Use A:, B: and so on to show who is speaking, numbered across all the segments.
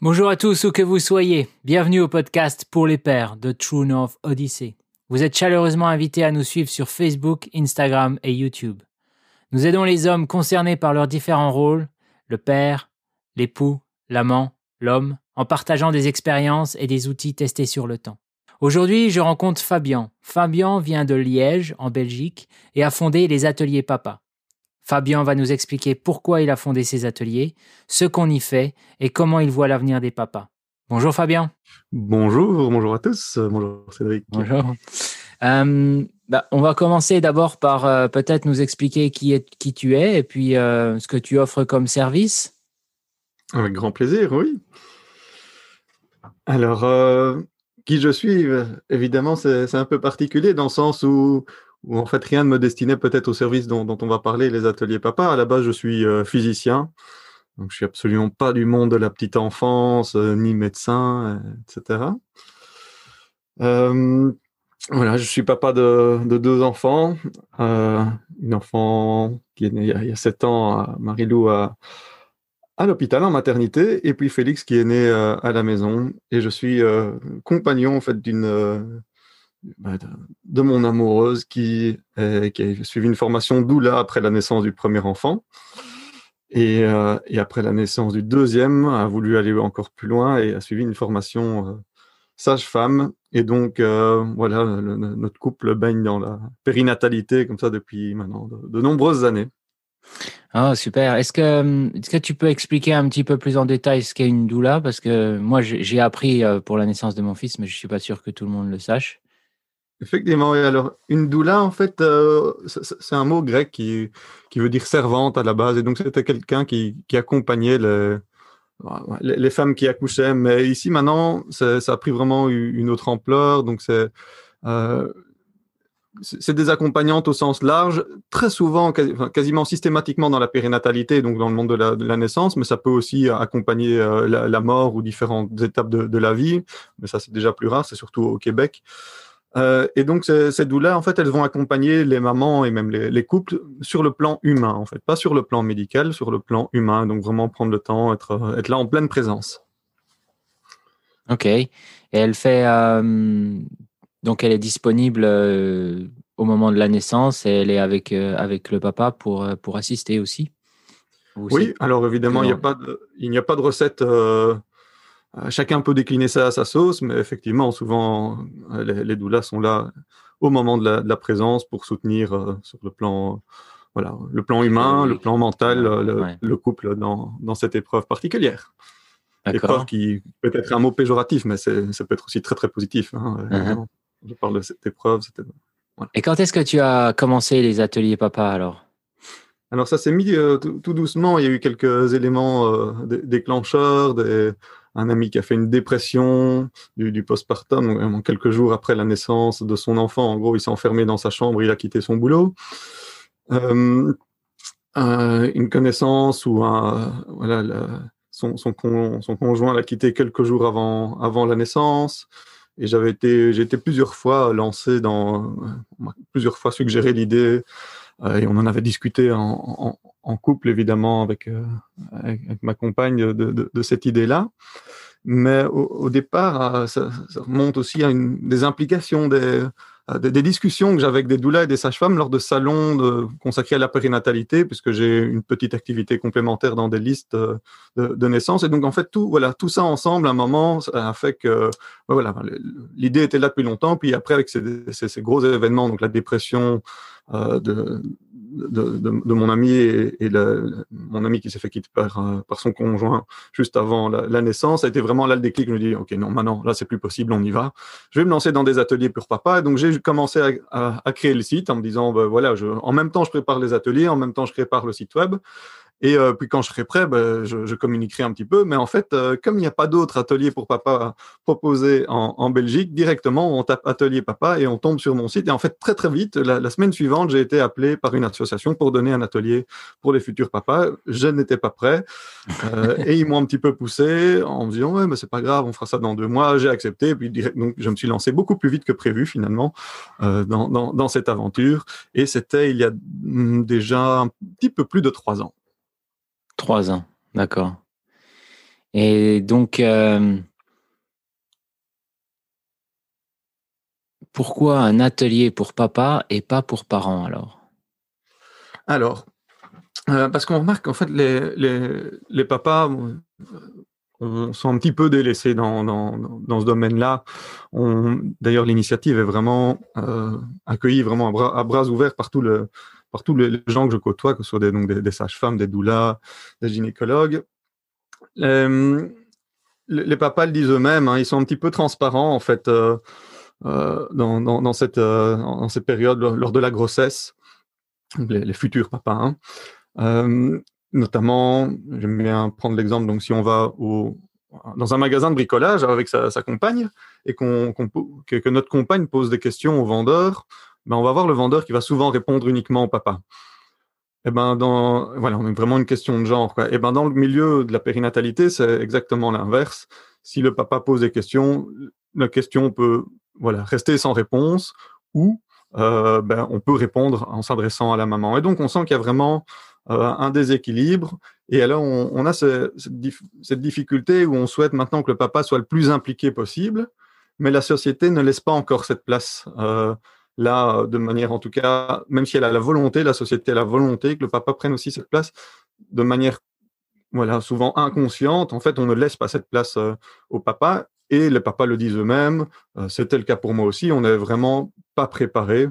A: Bonjour à tous où que vous soyez. Bienvenue au podcast Pour les pères de True North Odyssey. Vous êtes chaleureusement invités à nous suivre sur Facebook, Instagram et YouTube. Nous aidons les hommes concernés par leurs différents rôles, le père, l'époux, l'amant, l'homme, en partageant des expériences et des outils testés sur le temps. Aujourd'hui, je rencontre Fabien. Fabien vient de Liège, en Belgique, et a fondé les ateliers Papa. Fabien va nous expliquer pourquoi il a fondé ces ateliers, ce qu'on y fait et comment il voit l'avenir des papas. Bonjour Fabien.
B: Bonjour, bonjour à tous. Bonjour Cédric.
A: Bonjour. Euh, bah, on va commencer d'abord par euh, peut-être nous expliquer qui, est, qui tu es et puis euh, ce que tu offres comme service.
B: Avec grand plaisir, oui. Alors, qui je suis, évidemment, c'est un peu particulier dans le sens où où en fait rien ne me destinait peut-être au service dont, on va parler, les ateliers papa. À la base, je suis euh, physicien, donc je suis absolument pas du monde de la petite enfance, euh, ni médecin, etc. Euh, voilà, je suis papa de, deux enfants. une enfant qui est née il y a, sept ans, Marie-Lou, à, à l'hôpital en maternité, et puis Félix qui est né à la maison. Et je suis compagnon en fait d'une de, mon amoureuse qui, qui, a suivi une formation doula après la naissance du premier enfant. Et, euh, et, après la naissance du deuxième, a voulu aller encore plus loin et a suivi une formation euh, sage-femme. Et donc, euh, voilà, notre couple baigne dans la périnatalité comme ça depuis maintenant de, nombreuses années.
A: Ah, super. Est-ce que, est-ce que tu peux expliquer un petit peu plus en détail ce qu'est une doula? Parce que moi, j'ai appris pour la naissance de mon fils, mais je suis pas sûr que tout le monde le sache.
B: Effectivement, Alors, une doula, en fait, euh, c'est un mot grec qui, qui veut dire servante à la base. Et donc, c'était quelqu'un qui, qui accompagnait les, les, femmes qui accouchaient. Mais ici, maintenant, ça a pris vraiment une autre ampleur. Donc, c'est euh, c'est des accompagnantes au sens large, très souvent, quasiment systématiquement dans la périnatalité, donc dans le monde de la, naissance, mais ça peut aussi accompagner euh, la, mort ou différentes étapes de la vie. Mais ça, c'est déjà plus rare, c'est surtout au Québec. Euh, et donc, ces doulas, en fait, elles vont accompagner les mamans et même les, couples sur le plan humain, en fait, pas sur le plan médical, sur le plan humain. Donc, vraiment prendre le temps, être, être là en pleine présence.
A: Ok. Et elle fait. Euh, donc, elle est disponible euh, au moment de la naissance et elle est avec, avec le papa pour, pour assister aussi?
B: Oui, alors évidemment, il n'y a, pas de, il n'y a pas de recette chacun peut décliner ça à sa sauce, mais effectivement, souvent, euh, les, doulas sont là au moment de la, présence pour soutenir euh, sur le plan, voilà, le plan humain, le plan mental, le, couple dans, dans, cette épreuve particulière. Épreuve qui peut être un mot péjoratif, mais ça peut être aussi très très positif. Hein, uh-huh. Je parle de cette épreuve.
A: Et quand est-ce que tu as commencé les ateliers papa alors?
B: Alors ça s'est mis tout, doucement, il y a eu quelques éléments déclencheurs, des, un ami qui a fait une dépression du, postpartum, quelques jours après la naissance de son enfant. En gros, il s'est enfermé dans sa chambre, il a quitté son boulot. Euh, euh, une connaissance ou un, voilà, son, conjoint l'a quitté quelques jours avant, la naissance. Et j'avais été, j'ai été plusieurs fois lancé dans, plusieurs fois suggéré l'idée, euh, et on en avait discuté en couple évidemment avec, euh, ma compagne de, cette idée-là. Mais au, départ, euh, ça, ça, remonte aussi à des implications, des, euh, discussions que j'avais avec des doulas et des sages-femmes lors de salons consacrés à la périnatalité, puisque j'ai une petite activité complémentaire dans des listes de, de, naissance. Et donc, en fait, tout, voilà, tout ça ensemble, à un moment, a fait que voilà, l'idée était là depuis longtemps. Puis après, avec ces, gros événements, donc la dépression, euh, de, de, de, mon ami et, mon ami qui s'est fait quitter par, euh, par son conjoint juste avant la, naissance, ça a été vraiment là le déclic. Je me dis, OK, non, maintenant, là, c'est plus possible, on y va. Je vais me lancer dans des ateliers pour papa. Donc, j'ai commencé à, créer le site en me disant, ben, voilà, en même temps, je prépare les ateliers, en même temps, je prépare le site web. Et euh, puis quand je serai prêt, ben, je, je, communiquerai un petit peu. Mais en fait, euh, comme il n'y a pas d'autres ateliers pour papa proposés en, en, Belgique, directement, on tape atelier papa et on tombe sur mon site. Et en fait, très très vite, la, la semaine suivante, j'ai été appelé par une association pour donner un atelier pour les futurs papas. Je n'étais pas prêt. Euh, et ils m'ont un petit peu poussé en me disant, ouais, mais c'est pas grave, on fera ça dans deux mois. J'ai accepté. Et puis direct, donc, je me suis lancé beaucoup plus vite que prévu finalement euh, dans, dans, dans cette aventure. Et c'était il y a mm, déjà un petit peu plus de trois ans.
A: Trois ans, d'accord. Et donc, euh, pourquoi un atelier pour papa et pas pour parents alors?
B: Alors, euh, parce qu'on remarque qu'en fait, les, les, les papas on sont un petit peu délaissés dans, dans, dans ce domaine-là. D'ailleurs, l'initiative est vraiment euh, accueillie vraiment à bras, à bras, ouverts par, tout le, par tous les gens que je côtoie, que ce soit des, donc des, sages-femmes, des doulas, des gynécologues. Euh, les, papas le disent eux-mêmes, hein, ils sont un petit peu transparents en fait euh, euh dans, dans, dans, cette, période lors de la grossesse, les, futurs papas. Hein. Notamment, j'aime bien prendre l'exemple, donc si on va dans un magasin de bricolage avec sa, compagne et que, que, notre compagne pose des questions au vendeur, ben on va voir le vendeur qui va souvent répondre uniquement au papa. Et eh ben dans voilà, on a vraiment une question de genre. Et eh ben dans le milieu de la périnatalité, c'est exactement l'inverse. Si le papa pose des questions, la question peut voilà rester sans réponse ou euh, ben, on peut répondre en s'adressant à la maman. Et donc on sent qu'il y a vraiment euh, un déséquilibre. Et alors, on, a cette, difficulté où on souhaite maintenant que le papa soit le plus impliqué possible, mais la société ne laisse pas encore cette place. Euh, là, de manière en tout cas, même si elle a la volonté, la société a la volonté que le papa prenne aussi cette place de manière voilà, souvent inconsciente. En fait, on ne laisse pas cette place euh, au papa. Et les papas le disent eux-mêmes. Euh, C'était le cas pour moi aussi. On n'est vraiment pas préparé.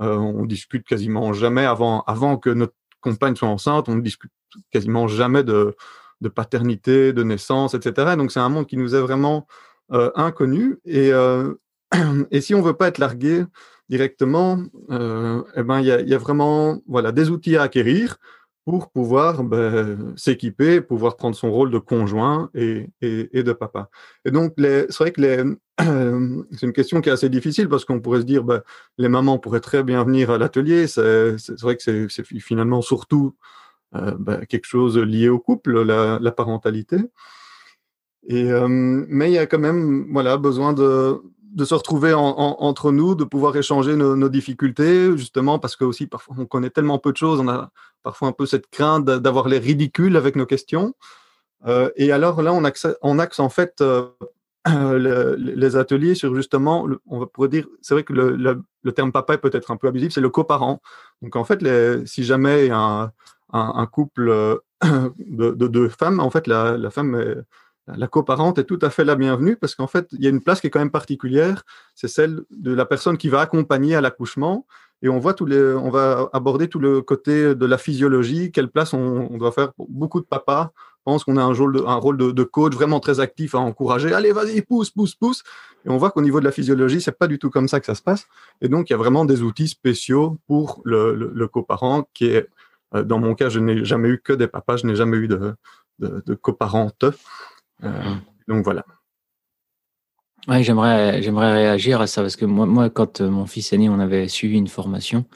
B: Euh, on discute quasiment jamais avant, avant que notre compagne soit enceinte, on ne discute quasiment jamais de, de paternité, de naissance, etc. Donc c'est un monde qui nous est vraiment euh, inconnu. Et, euh, et si on veut pas être largué directement, euh, eh ben il y a, vraiment voilà des outils à acquérir pour pouvoir ben, s'équiper, pouvoir prendre son rôle de conjoint et, de papa. Et donc, c'est vrai que c'est une question qui est assez difficile parce qu'on pourrait se dire, ben, les mamans pourraient très bien venir à l'atelier. C'est vrai que c'est finalement surtout euh, ben, quelque chose lié au couple, la, parentalité. Euh, mais il y a quand même voilà, besoin de, de se retrouver en, en, entre nous, de pouvoir échanger nos, difficultés, justement parce que aussi parfois on connaît tellement peu de choses, on a parfois un peu cette crainte d'avoir les ridicules avec nos questions. Euh, et alors là, on axe, en fait euh, le, les ateliers sur justement, on pourrait dire, c'est vrai que le, terme papa est peut-être un peu abusif, c'est le coparent. Donc en fait, si jamais un, un, couple de, de, femmes, en fait, la, la femme est, la coparente est tout à fait la bienvenue parce qu'en fait, il y a une place qui est quand même particulière, c'est celle de la personne qui va accompagner à l'accouchement. Et on voit les, on va aborder tout le côté de la physiologie, quelle place on, doit faire. Beaucoup de papas pensent qu'on a un rôle, de, un rôle de, coach vraiment très actif à encourager. Allez, vas-y, pousse, pousse, pousse. Et on voit qu'au niveau de la physiologie, c'est pas du tout comme ça que ça se passe. Et donc, il y a vraiment des outils spéciaux pour le, le, coparent qui est, euh, dans mon cas, je n'ai jamais eu que des papas, je n'ai jamais eu de coparente. Euh, donc voilà.
A: Ouais, j'aimerais, j'aimerais réagir à ça parce que moi, moi, quand euh, mon fils est né, on avait suivi une formation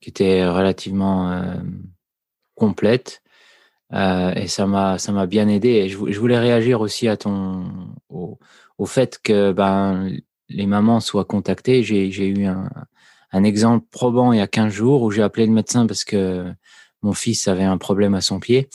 A: qui était relativement euh, complète euh, et ça m'a, ça m'a bien aidé. Et je, je, voulais réagir aussi à ton, au, au fait que ben les mamans soient contactées. J'ai, j'ai eu un, un exemple probant il y a 15 jours où j'ai appelé le médecin parce que mon fils avait un problème à son pied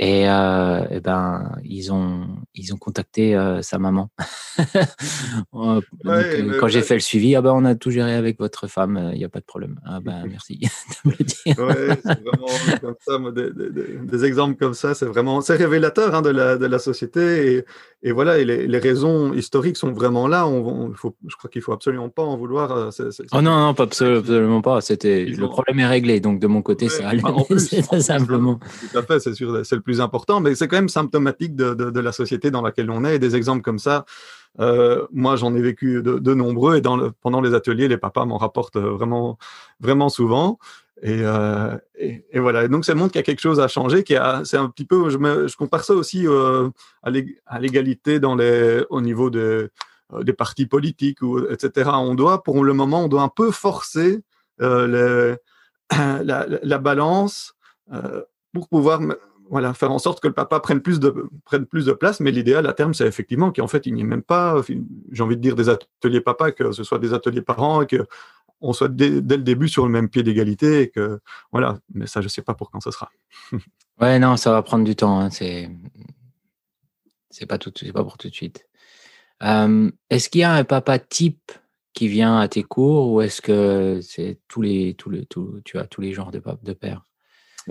A: et, euh, et, ben ils ont ils ont contacté euh, sa maman. Donc, ouais, euh, quand j'ai fait le suivi, ah ben on a tout géré avec votre femme, il n'y a pas de problème. Ah ben merci de me le dire.
B: ouais, c'est vraiment comme ça, des, des, des, exemples comme ça, c'est vraiment c'est révélateur hein, de la de la société et, et voilà et les, les, raisons historiques sont vraiment là. On, on faut, je crois qu'il faut absolument pas en vouloir. Euh,
A: c est, c est, oh non non pas absolument pas. C'était le problème est réglé donc de mon côté ouais, ça allait simplement.
B: Tout à fait, c'est sûr, c'est le plus important, mais c'est quand même symptomatique de, la société dans laquelle on est. Et des exemples comme ça, euh, moi j'en ai vécu de, nombreux et dans pendant les ateliers, les papas m'en rapportent vraiment, vraiment souvent. Et, euh, et, voilà. Donc, ça montre qu'il y a quelque chose à changer. Qui a, c'est un petit peu, je, compare ça aussi euh, à l'égalité dans les, au niveau de, euh, des partis politiques, etc. On doit, pour le moment, on doit un peu forcer euh, la, la, balance euh, pour pouvoir voilà, faire en sorte que le papa prenne plus de, prenne plus de place. Mais l'idéal à terme, c'est effectivement qu'en fait, il n'y ait même pas, j'ai envie de dire, des ateliers papa, que ce soit des ateliers parents, que on soit dès, dès, le début sur le même pied d'égalité que voilà mais ça je sais pas pour quand ce sera
A: ouais non ça va prendre du temps hein. c'est c'est pas tout, c'est pas pour tout de suite. est-ce qu'il y a un papa type qui vient à tes cours ou est-ce que c'est tous les, tous les, tu as tous les genres de, de pères?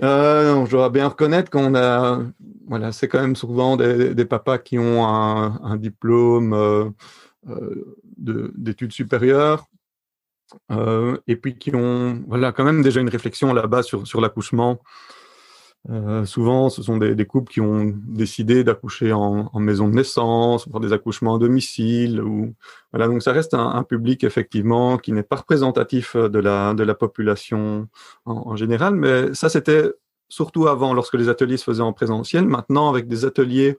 B: Euh, je dois bien reconnaître qu'on a, voilà, c'est quand même souvent des, papas qui ont un, diplôme euh, euh d'études supérieures et puis qui ont, voilà, quand même déjà une réflexion là-bas sur l'accouchement. Euh, souvent, ce sont des, des, couples qui ont décidé d'accoucher en, en, maison de naissance, pour des accouchements à domicile. Ou, voilà, donc ça reste un, un public effectivement qui n'est pas représentatif de la, de la population en, en général, mais ça c'était surtout avant lorsque les ateliers se faisaient en présentiel. Maintenant, avec des ateliers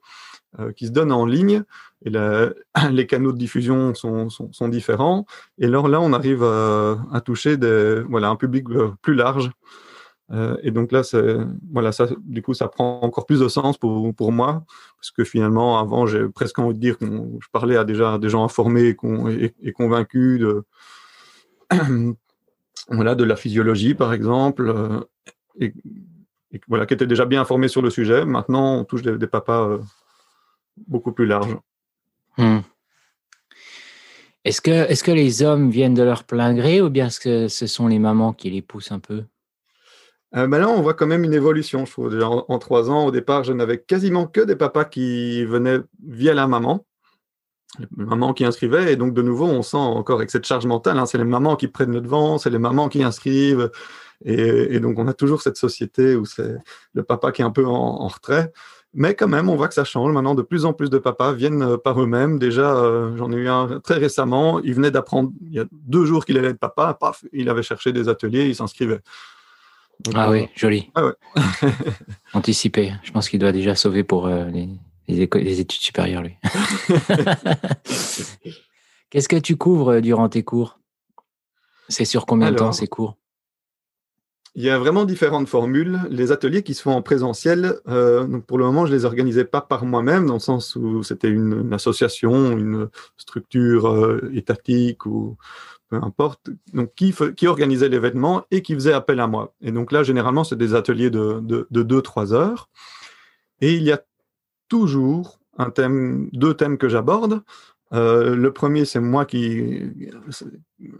B: euh, qui se donnent en ligne, et les canaux de diffusion sont, sont, sont, différents. Et alors là, on arrive à, à toucher des, voilà, un public euh, plus large. Euh, et donc là, voilà, ça, du coup, ça prend encore plus de sens pour, pour moi, parce que finalement, avant, j'ai presque envie de dire que je parlais à déjà des gens informés et, convaincus de, voilà, de la physiologie, par exemple, euh, et, voilà, qui étaient déjà bien informés sur le sujet. Maintenant, on touche des, papas euh, beaucoup plus larges.
A: Hmm. Est-ce que, est que les hommes viennent de leur plein gré ou bien est-ce que ce sont les mamans qui les poussent un peu?
B: Euh, ben là, on voit quand même une évolution, je trouve. En, trois ans, au départ, je n'avais quasiment que des papas qui venaient via la maman, maman qui inscrivait. Et donc, de nouveau, on sent encore avec cette charge mentale, hein, c'est les mamans qui prennent le devant, c'est les mamans qui inscrivent. Et, donc, on a toujours cette société où c'est le papa qui est un peu en, en, retrait. Mais quand même, on voit que ça change. Maintenant, de plus en plus de papas viennent euh, par eux-mêmes. Déjà, euh, j'en ai eu un très récemment. Il venait d'apprendre, il y a deux jours qu'il allait être papa. Paf, il avait cherché des ateliers, il s'inscrivait.
A: Ah oui, joli.
B: Ah ouais.
A: Anticipé. Je pense qu'il doit déjà sauver pour euh, les, les, les, études supérieures, lui. Qu'est-ce que tu couvres euh, durant tes cours? C'est sur combien Alors, de temps ces cours?
B: Il y a vraiment différentes formules. Les ateliers qui se font en présentiel, euh, donc pour le moment, je les organisais pas par moi-même, dans le sens où c'était une, une, association, une structure euh, étatique ou peu importe, donc qui, qui organisait l'événement et qui faisait appel à moi. Et donc là, généralement, c'est des ateliers de, de, de 2-3 heures. Et il y a toujours un thème, deux thèmes que j'aborde. Euh, le premier, c'est moi qui,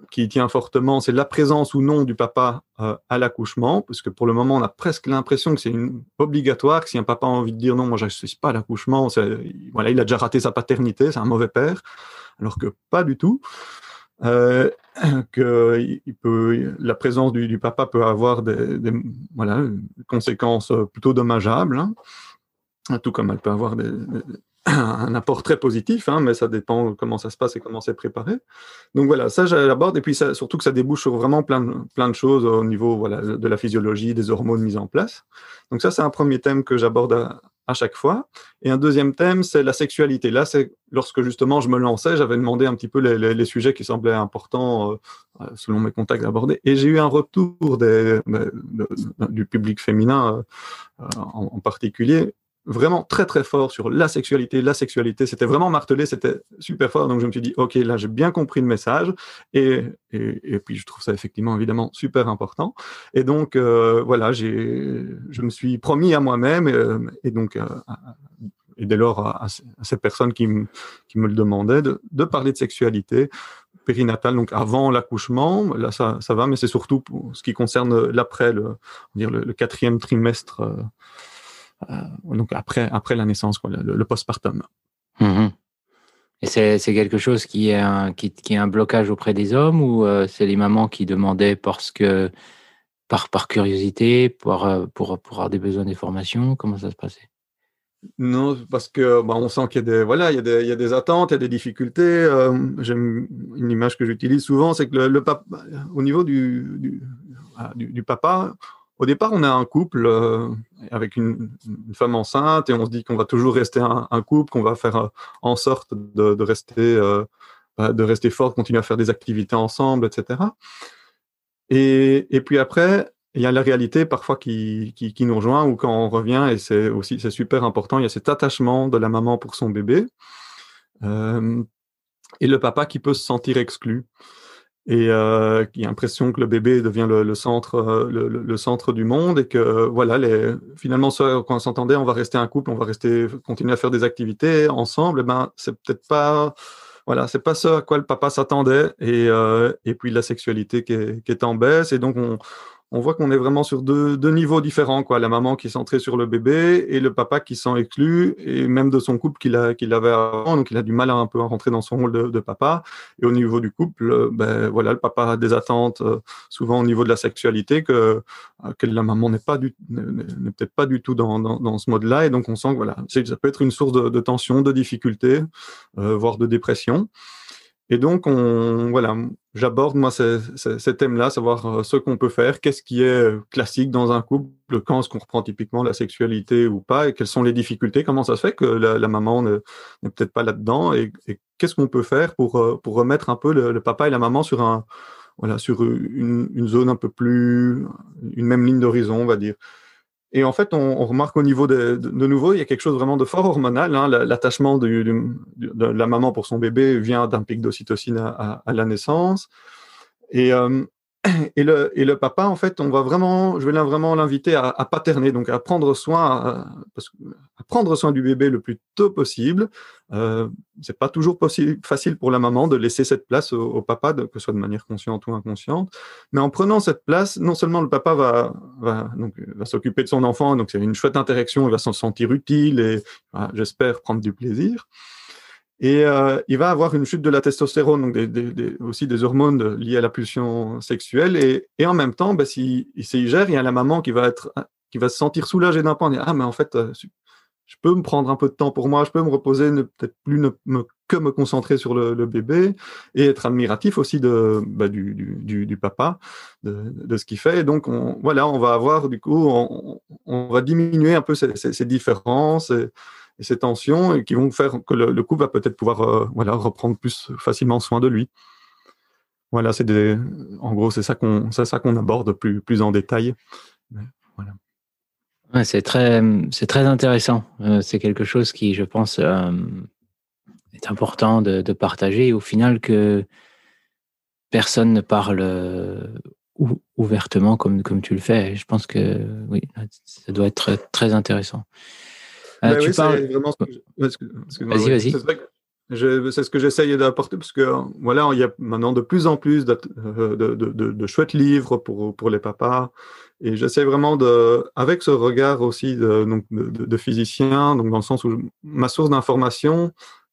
B: qui tient fortement, c'est la présence ou non du papa euh, à l'accouchement, parce que pour le moment, on a presque l'impression que c'est obligatoire, que si un papa a envie de dire non, moi je ne suis pas à l'accouchement, voilà, il a déjà raté sa paternité, c'est un mauvais père, alors que pas du tout euh, que la présence du, papa peut avoir des, voilà, conséquences plutôt dommageables, hein, tout comme elle peut avoir un apport très positif, hein, mais ça dépend comment ça se passe et comment c'est préparé. Donc voilà, ça j'aborde, et puis surtout que ça débouche sur vraiment plein, plein de choses au niveau voilà, de la physiologie, des hormones mises en place. Donc ça, c'est un premier thème que j'aborde à, chaque fois. Et un deuxième thème, c'est la sexualité. Là, c'est lorsque justement je me lançais, j'avais demandé un petit peu les, sujets qui semblaient importants euh, selon mes contacts d'aborder. Et j'ai eu un retour du public féminin euh, en, particulier vraiment très très fort sur la sexualité, la sexualité. C'était vraiment martelé, c'était super fort. Donc je me suis dit, ok, là j'ai bien compris le message. Et, et, puis je trouve ça effectivement évidemment super important. Et donc euh, voilà, j'ai, je me suis promis à moi-même euh, et, donc euh, et dès lors à, à, ces personnes qui, me, qui me le demandaient de, de parler de sexualité périnatale, donc avant l'accouchement. Là ça, ça va, mais c'est surtout pour ce qui concerne l'après, le, dire le quatrième trimestre. Euh, donc après, après la naissance, quoi, le, le postpartum.
A: Mmh. Et c'est quelque chose qui est, un, qui, qui, est un blocage auprès des hommes ou euh, c'est les mamans qui demandaient parce que, par, par curiosité, pour, euh, pour, pour avoir des besoins d'information Comment ça se passait?
B: Non, parce que bah, on sent qu'il y a des voilà, il y a des, il y a des attentes, il y a des difficultés. Euh, J'aime une image que j'utilise souvent, c'est que le, le papa, au niveau du, du, du, du papa, au départ, on est un couple euh, avec une, femme enceinte et on se dit qu'on va toujours rester un, couple, qu'on va faire euh, en sorte de, rester, euh, bah, de rester fort, continuer à faire des activités ensemble, etc. Et, et puis après, il y a la réalité parfois qui, qui, nous rejoint ou quand on revient, et c'est aussi c'est super important, il y a cet attachement de la maman pour son bébé et le papa qui peut se sentir exclu. Et euh, qui a l'impression que le bébé devient le, centre, euh, le, centre du monde et que voilà, les, finalement, quand on s'entendait, on va rester un couple, on va rester, continuer à faire des activités ensemble. Et eh ben, c'est peut-être pas, voilà, c'est pas ça à quoi le papa s'attendait. Et, euh, et puis la sexualité qui est, qui est en baisse. Et donc on, on voit qu'on est vraiment sur deux, deux, niveaux différents, quoi. La maman qui est centrée sur le bébé et le papa qui s'en exclut, et même de son couple qu'il qu'il avait avant, donc il a du mal à un peu rentrer dans son rôle de, de papa. Et au niveau du couple, euh, ben voilà, le papa a des attentes, euh, souvent au niveau de la sexualité, que, euh, que la maman n'est pas du, n'est peut-être pas du tout dans, dans, dans ce mode-là, et donc on sent que voilà, ça peut être une source de, de tension, de difficulté, voire de dépression. Et donc, on, voilà, j'aborde moi ces, thèmes-là, savoir euh, ce qu'on peut faire, qu'est-ce qui est euh, classique dans un couple, quand est-ce qu'on reprend typiquement la sexualité ou pas, et quelles sont les difficultés, comment ça se fait que la, maman n'est peut-être pas là-dedans, et, qu'est-ce qu'on peut faire pour, euh, pour remettre un peu le, papa et la maman sur un voilà sur une zone un peu plus une même ligne d'horizon, on va dire. Et en fait, on, remarque au niveau de, de, nouveau, il y a quelque chose vraiment de fort hormonal. Hein. L'attachement de, la maman pour son bébé vient d'un pic d'ocytocine à, à, la naissance. Et, euh, et le, et le papa, en fait, on va vraiment, je vais vraiment l'inviter à, à, paterner, donc à prendre soin, à, prendre soin du bébé le plus tôt possible. Euh, c'est pas toujours possible, facile pour la maman de laisser cette place au, papa, que ce soit de manière consciente ou inconsciente. Mais en prenant cette place, non seulement le papa va, va, donc, va s'occuper de son enfant, donc c'est une chouette interaction, il va s'en sentir utile et, j'espère, prendre du plaisir. Et euh, il va avoir une chute de la testostérone, donc aussi des hormones liées à la pulsion sexuelle. Et, en même temps, bah, s'il si, gère, il y a la maman qui va, être, qui va se sentir soulagée d'un point. Ah, mais en fait, euh, je peux me prendre un peu de temps pour moi, je peux me reposer, peut-être plus ne, me, que me concentrer sur le, bébé et être admiratif aussi de, bah, du, du, papa, de, ce qu'il fait. Et donc, on, voilà, on va avoir, du coup, on, va diminuer un peu ces, ces, ces différences. Et ces tensions et qui vont faire que le, couple va peut-être pouvoir euh, voilà, reprendre plus facilement soin de lui. Voilà, c'est en gros, c'est ça qu'on, ça aborde plus, plus en détail.
A: voilà. C'est très, très intéressant. Euh, c'est quelque chose qui, je pense, euh, est important de, de, partager. Au final, que personne ne parle ouvertement comme, comme tu le fais. Je pense que oui, ça doit être très intéressant.
B: Euh, oui, c'est vraiment ce que Vas-y, vas-y. C'est ce que j'essaye d'apporter parce que voilà, il y a maintenant de plus en plus de, euh, de, de, de chouettes livres pour, pour les papas. Et j'essaie vraiment de, avec ce regard aussi de, donc de, physicien, donc dans le sens où ma source d'information,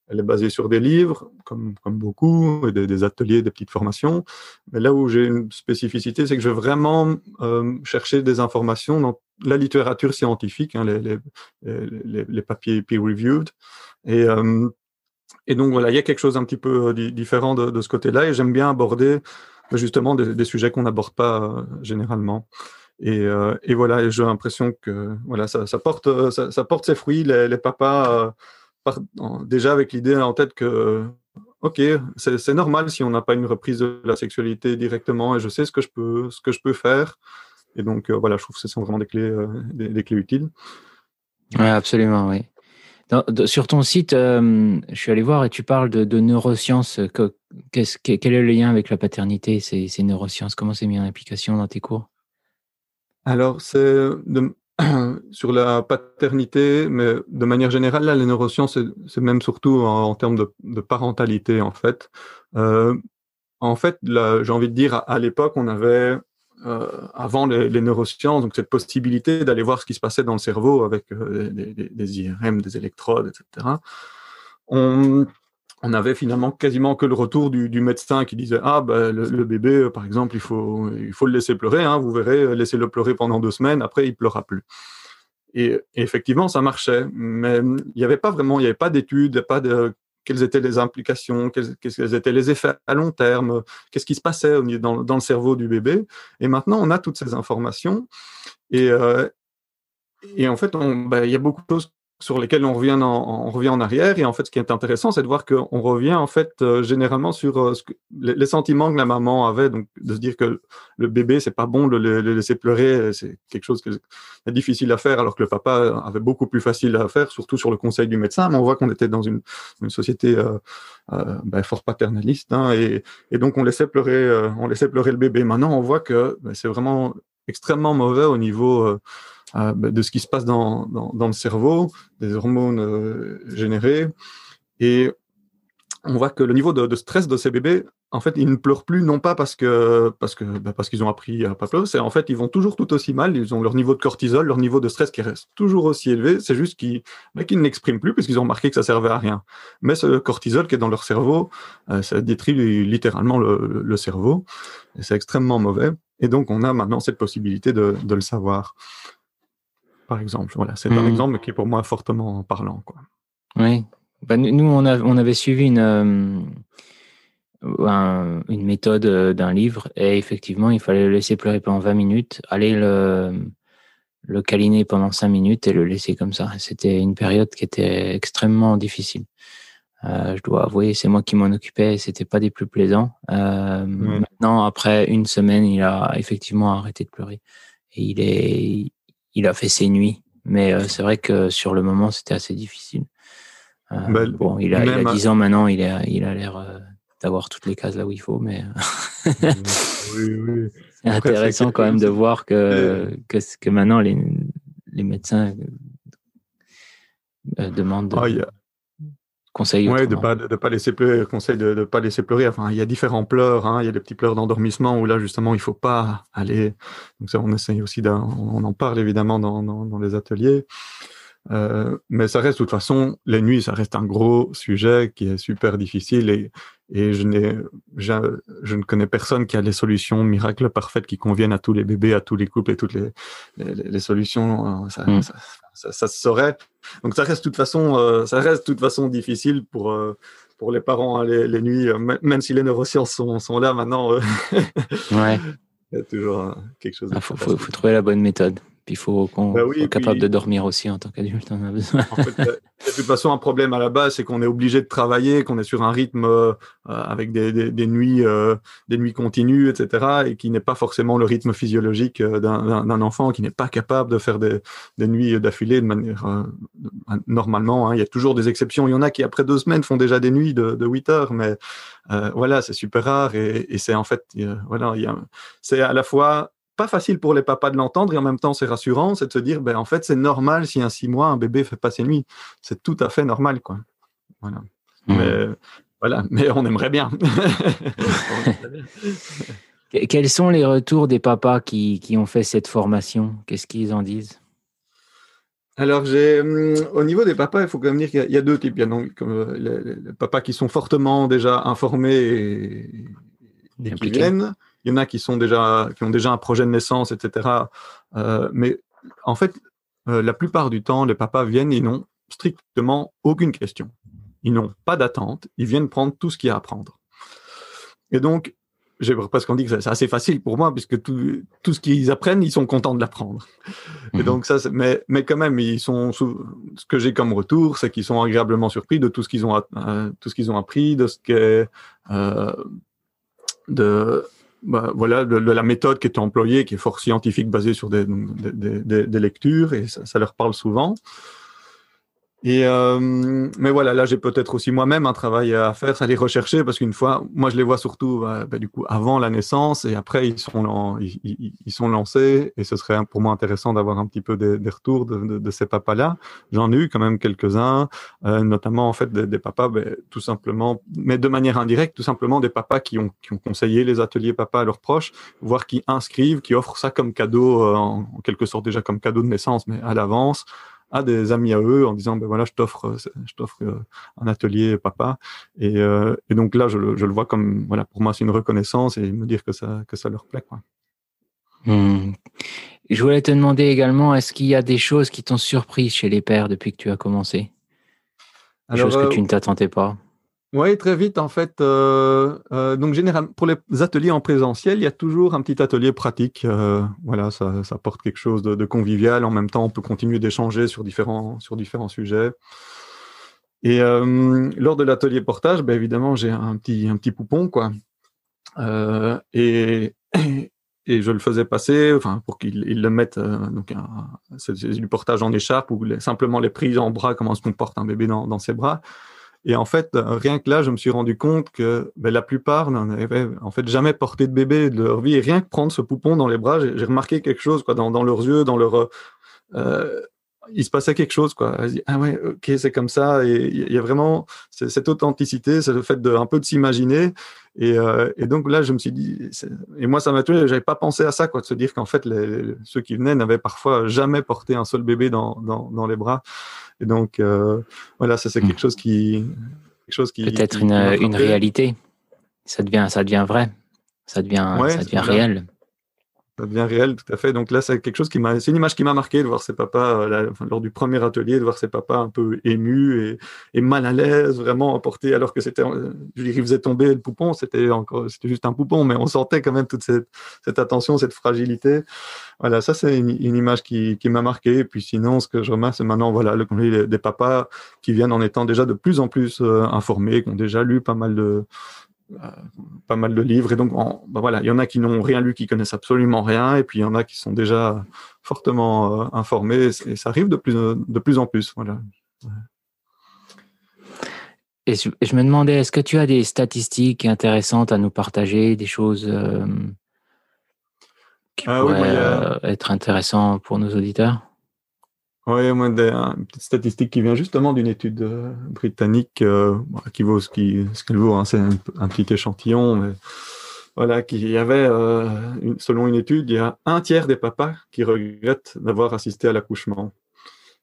B: elle est basée sur des livres, comme, comme beaucoup, et des, ateliers, des petites formations. Mais là où j'ai une spécificité, c'est que je vais vraiment euh, chercher des informations dans la littérature scientifique, hein, les, les, les, papiers peer-reviewed. Et, euh, et donc voilà, il y a quelque chose un petit peu euh, différent de, de ce côté-là, et j'aime bien aborder justement des, sujets qu'on n'aborde pas généralement. Et, et, voilà, j'ai l'impression que voilà, ça, ça porte, ça, porte ses fruits. Les, les papas déjà avec l'idée en tête que, ok, c'est normal si on n'a pas une reprise de la sexualité directement et je sais ce que je peux, ce que je peux faire. Et donc, euh, voilà, je trouve que ce sont vraiment des clés, euh, des, clés utiles.
A: Oui, absolument, oui. sur ton site, euh, je suis allé voir et tu parles de, de neurosciences. Que, quel est le lien avec la paternité, ces, ces neurosciences? Comment c'est mis en application dans tes cours?
B: Alors, c'est sur la paternité, mais de manière générale, là, les neurosciences, c'est même surtout en, termes de, parentalité, en fait. Euh, en fait, j'ai envie de dire, à, l'époque, on avait, euh, avant les, neurosciences, donc cette possibilité d'aller voir ce qui se passait dans le cerveau avec euh, des, IRM, des électrodes, etc. on avait finalement quasiment que le retour du, médecin qui disait ah ben le, bébé euh, par exemple il faut il faut le laisser pleurer hein, vous verrez euh, laissez-le pleurer pendant deux semaines après il pleurera plus. Et, effectivement ça marchait mais il n'y avait pas vraiment il n'y avait pas d'études pas de quelles étaient les implications quels, quels étaient les effets à long terme qu'est-ce qui se passait dans, dans le cerveau du bébé. Et maintenant on a toutes ces informations. Et euh, et en fait, ben, il y a beaucoup de choses sur lesquels on revient en, on revient en arrière. Et en fait, ce qui est intéressant, c'est de voir qu'on revient en fait euh, généralement sur euh, ce que, les, sentiments que la maman avait, donc de se dire que le bébé, c'est pas bon de le, laisser pleurer, c'est quelque chose qui est difficile à faire, alors que le papa avait beaucoup plus facile à faire, surtout sur le conseil du médecin. Mais on voit qu'on était dans une, une société euh, euh ben, fort paternaliste, hein, et, et, donc on laissait pleurer, on laissait pleurer le bébé. Maintenant, on voit que ben, c'est vraiment extrêmement mauvais au niveau euh, bah, de ce qui se passe dans le cerveau, des hormones euh, générées. Et on voit que le niveau de, de, stress de ces bébés, en fait, ils ne pleurent plus, non pas parce que parce que bah, parce qu'ils ont appris à pas pleurer, c'est en fait ils vont toujours tout aussi mal. Ils ont leur niveau de cortisol, leur niveau de stress qui reste toujours aussi élevé. C'est juste qu'ils bah, qu'ils ne l'expriment plus parce qu'ils ont remarqué que ça servait à rien. Mais ce cortisol qui est dans leur cerveau, euh, ça détruit littéralement le, le cerveau. Et c'est extrêmement mauvais. Et donc on a maintenant cette possibilité de, de le savoir par exemple. Voilà, c'est un mmh. exemple qui est pour moi fortement parlant. Quoi.
A: Oui. Bah, nous, on, a, on, avait suivi une, euh, une méthode euh, d'un livre et effectivement, il fallait le laisser pleurer pendant 20 minutes, aller le, le câliner pendant 5 minutes et le laisser comme ça. C'était une période qui était extrêmement difficile. Euh, je dois avouer, c'est moi qui m'en occupais, c'était pas des plus plaisants. Maintenant, après une semaine, il a effectivement arrêté de pleurer. Et il est, il a fait ses nuits. Mais euh, c'est vrai que sur le moment, c'était assez difficile. Euh, bah, bon, il a, il a 10 ans maintenant, il a, il a l'air euh, d'avoir toutes les cases là où il faut, mais oui, oui. c'est intéressant quand même de voir que, que, que maintenant les, les médecins demandent.
B: Ah,
A: conseil
B: ouais, de pas de, pas laisser pleurer conseil de, de pas laisser pleurer enfin il y a différents pleurs hein. il y a des petits pleurs d'endormissement où là justement il faut pas aller donc ça on essaye aussi on en parle évidemment dans, dans, dans les ateliers euh, mais ça reste de toute façon les nuits ça reste un gros sujet qui est super difficile et et je n'ai je, je, ne connais personne qui a les solutions miracles parfaites qui conviennent à tous les bébés à tous les couples et toutes les les, les solutions ça, mm. ça, ça, ça, se saurait. Donc ça reste de toute façon, euh, ça reste de toute façon difficile pour euh, pour les parents hein, les, les, nuits, même si les neurosciences sont, sont là maintenant.
A: Ouais.
B: Il y a toujours quelque chose.
A: Il ah, faut, faut, faut, trouver la bonne méthode. Puis il faut qu'on bah soit capable de dormir aussi en tant qu'adulte. On a besoin.
B: En fait, de toute façon, un problème à la base, c'est qu'on est obligé de travailler, qu'on est sur un rythme euh, avec des, des, des nuits, euh, des nuits continues, etc., et qui n'est pas forcément le rythme physiologique euh, d'un enfant, qui n'est pas capable de faire des, des nuits d'affilée de manière euh, normalement. Hein. Il y a toujours des exceptions. Il y en a qui après deux semaines font déjà des nuits de, de 8 heures, mais voilà, c'est super rare et, et c'est en fait, voilà, c'est à la fois pas facile pour les papas de l'entendre et en même temps c'est rassurant, c'est de se dire ben en fait c'est normal si un six mois un bébé fait pas ses nuits, c'est tout à fait normal quoi. Voilà. Mmh. Mais voilà, mais on aimerait bien.
A: Quels sont les retours des papas qui, qui ont fait cette formation? Qu'est-ce qu'ils en disent?
B: Alors, j'ai, hum, au niveau des papas, il faut quand même dire qu'il y, a deux types. Il y a donc euh, les, les, papas qui sont fortement déjà informés et, et qui viennent. Il y en a qui sont déjà, qui ont déjà un projet de naissance, etc. Euh, mais en fait, euh, la plupart du temps, les papas viennent et n'ont strictement aucune question. Ils n'ont pas d'attente. Ils viennent prendre tout ce qu'il y a à prendre. Et donc, j'ai presque dit que c'est assez facile pour moi puisque tout, tout ce qu'ils apprennent, ils sont contents de l'apprendre. Et mhm. donc ça, mais mais quand même, ils sont ce que j'ai comme retour, c'est qu'ils sont agréablement surpris de tout ce qu'ils ont euh, tout ce qu'ils ont appris, de ce qu'est euh, de bah, voilà, de, de, la méthode qui est employée, qui est fort scientifique, basée sur des, des, des, des lectures, et ça, ça, leur parle souvent. Et euh, mais voilà, là j'ai peut-être aussi moi-même un travail à faire, à les rechercher parce qu'une fois, moi je les vois surtout bah, bah, du coup avant la naissance et après ils sont ils, sont lancés et ce serait pour moi intéressant d'avoir un petit peu des, retours de, ces papas-là. J'en ai eu quand même quelques-uns, euh, notamment en fait des, papas, ben, tout simplement, mais de manière indirecte, tout simplement des papas qui ont qui ont conseillé les ateliers papa à leurs proches, voire qui inscrivent, qui offrent ça comme cadeau euh, en quelque sorte déjà comme cadeau de naissance, mais à l'avance à des amis à eux en disant ben voilà je t'offre euh, je t'offre euh, un atelier papa et, euh, et donc là je, je, le vois comme voilà pour moi c'est une reconnaissance et me dire que ça que ça leur plaît quoi.
A: Hmm. Je voulais te demander également est-ce qu'il y a des choses qui t'ont surpris chez les pères depuis que tu as commencé? Des Alors, choses que tu ne t'attendais pas?
B: Oui, très vite, en fait. Euh, euh, donc, généralement, pour les ateliers en présentiel, il y a toujours un petit atelier pratique. Euh, voilà, ça, ça, apporte quelque chose de, convivial. En même temps, on peut continuer d'échanger sur différents, sur différents sujets. Et lors de l'atelier portage, ben, évidemment, j'ai un petit, un petit poupon, quoi. Et, et je le faisais passer, enfin, pour qu'il le mette, donc, c'est du portage en écharpe ou simplement les prises en bras, comment se comporte un bébé dans ses bras. Et en fait, rien que là, je me suis rendu compte que ben, la plupart n'avaient en fait jamais porté de bébé de leur vie. Et rien que prendre ce poupon dans les bras, j'ai remarqué quelque chose quoi, dans, leurs yeux, dans leur... Euh, il se passait quelque chose. Quoi. Ah ouais, ok, c'est comme ça. Et il y a vraiment cette authenticité, c'est le fait de un peu de s'imaginer. Et, euh, donc là, je me suis dit, et moi, ça m'a tué, j'avais pas pensé à ça, quoi, de se dire qu'en fait, ceux qui venaient n'avaient parfois jamais porté un seul bébé dans, dans les bras. Et donc, euh, voilà, ça, c'est quelque chose qui. Quelque chose qui
A: Peut-être une, une réalité. Ça devient, ça devient vrai. Ça devient, ouais, ça devient réel
B: devient réel, tout à fait. Donc là, c'est quelque chose qui m'a, c'est une image qui m'a marqué de voir ses papas euh, là, lors du premier atelier, de voir ses papas un peu émus et, et mal à l'aise, vraiment emportés, alors que c'était, euh, je dirais, faisait tomber le poupon, c'était encore, c'était juste un poupon, mais on sentait quand même toute cette, cette attention, cette fragilité. Voilà, ça c'est une, une, image qui, qui m'a marqué. Et puis sinon, ce que je remarque, c'est maintenant, voilà, le, des papas qui viennent en étant déjà de plus en plus euh, informés, qui ont déjà lu pas mal de pas mal de livres. Et donc, ben voilà, il y en a qui n'ont rien lu, qui connaissent absolument rien, et puis il y en a qui sont déjà fortement euh, informés, et ça arrive de plus, de plus en plus. Voilà.
A: Et je, me demandais, est-ce que tu as des statistiques intéressantes à nous partager, des choses euh, qui ah pourraient oui, euh, être intéressantes pour nos auditeurs?
B: Oui, moi, des, une petite statistique qui vient justement d'une étude euh, britannique euh, qui vaut ce qu'elle ce qu'elle vaut. Hein, c'est un, petit échantillon, mais voilà, qu'il y avait, euh, selon une étude, il y a un tiers des papas qui regrettent d'avoir assisté à l'accouchement.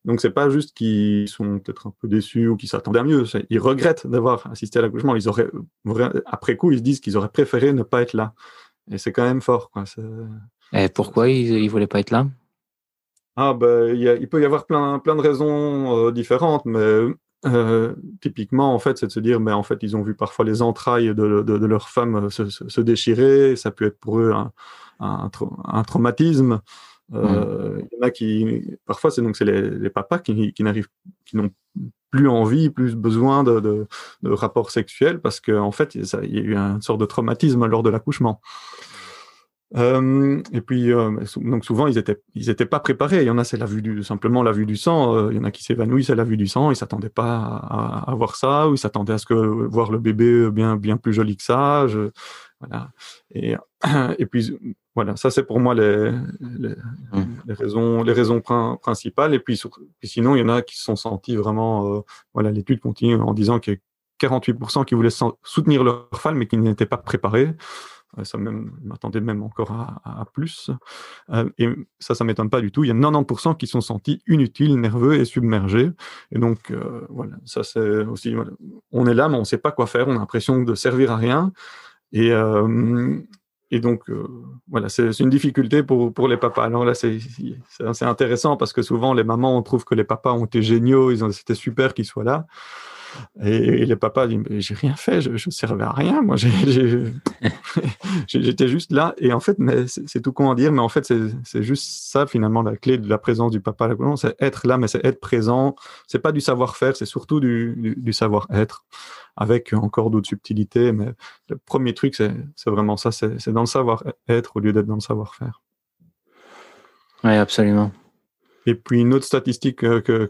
B: Donc c'est pas juste qu'ils sont peut-être un peu déçus ou qu'ils s'attendaient à mieux, ils regrettent d'avoir assisté à l'accouchement. Ils auraient, après coup, ils se disent qu'ils auraient préféré ne pas être là. Et c'est quand même fort.
A: Et pourquoi ils, ils voulaient pas être là?
B: Ah ben, il, il, peut y avoir plein, plein de raisons euh, différentes, mais euh, typiquement, en fait, c'est de se dire, mais en fait, ils ont vu parfois les entrailles de, de, de leur femme se, se, se, déchirer. Ça peut être pour eux un, un, un traumatisme. Euh, mmh. Il y en a qui, parfois, c'est donc c'est les, les, papas qui, qui n'arrivent, qui n'ont plus envie, plus besoin de, de, de rapports sexuels parce qu'en en fait, il y a eu une sorte de traumatisme lors de l'accouchement. Euh, et puis, euh, donc souvent, ils étaient, ils étaient pas préparés. Il y en a, c'est la vue du, simplement la vue du sang. Euh, il y en a qui s'évanouissent à la vue du sang. Ils s'attendaient pas à, à, voir ça, ou ils s'attendaient à ce que voir le bébé bien, bien plus joli que ça. Je, voilà. Et, et puis, voilà, ça c'est pour moi les, les, mmh. les, raisons, les raisons principales. Et puis, sur, puis, sinon, il y en a qui se sont sentis vraiment, euh, voilà, l'étude continue en disant qu'il y a 48% qui voulaient soutenir leur femme, mais qui n'étaient pas préparés ça m'attendait même encore à, plus. Euh, et ça, ça m'étonne pas du tout. Il y a 90% qui sont sentis inutiles, nerveux et submergés. Et donc, euh, voilà, ça c'est aussi. On est là, mais on ne sait pas quoi faire. On a l'impression de servir à rien. Et, euh, donc, voilà, c'est une difficulté pour, les papas. Alors là, c'est intéressant parce que souvent, les mamans, on trouve que les papas ont été géniaux, c'était super qu'ils soient là. Et, les papas disent j'ai rien fait, je, je servais à rien, moi j'étais juste là. Et en fait, mais c'est tout con à dire, mais en fait c'est juste ça finalement la clé de la présence du papa à la c'est être là, mais c'est être présent. C'est pas du savoir-faire, c'est surtout du, du, du savoir-être, avec encore d'autres subtilités. Mais le premier truc, c'est vraiment ça, c'est dans le savoir-être au lieu d'être dans le savoir-faire.
A: Oui, absolument.
B: Et puis une autre statistique que, que,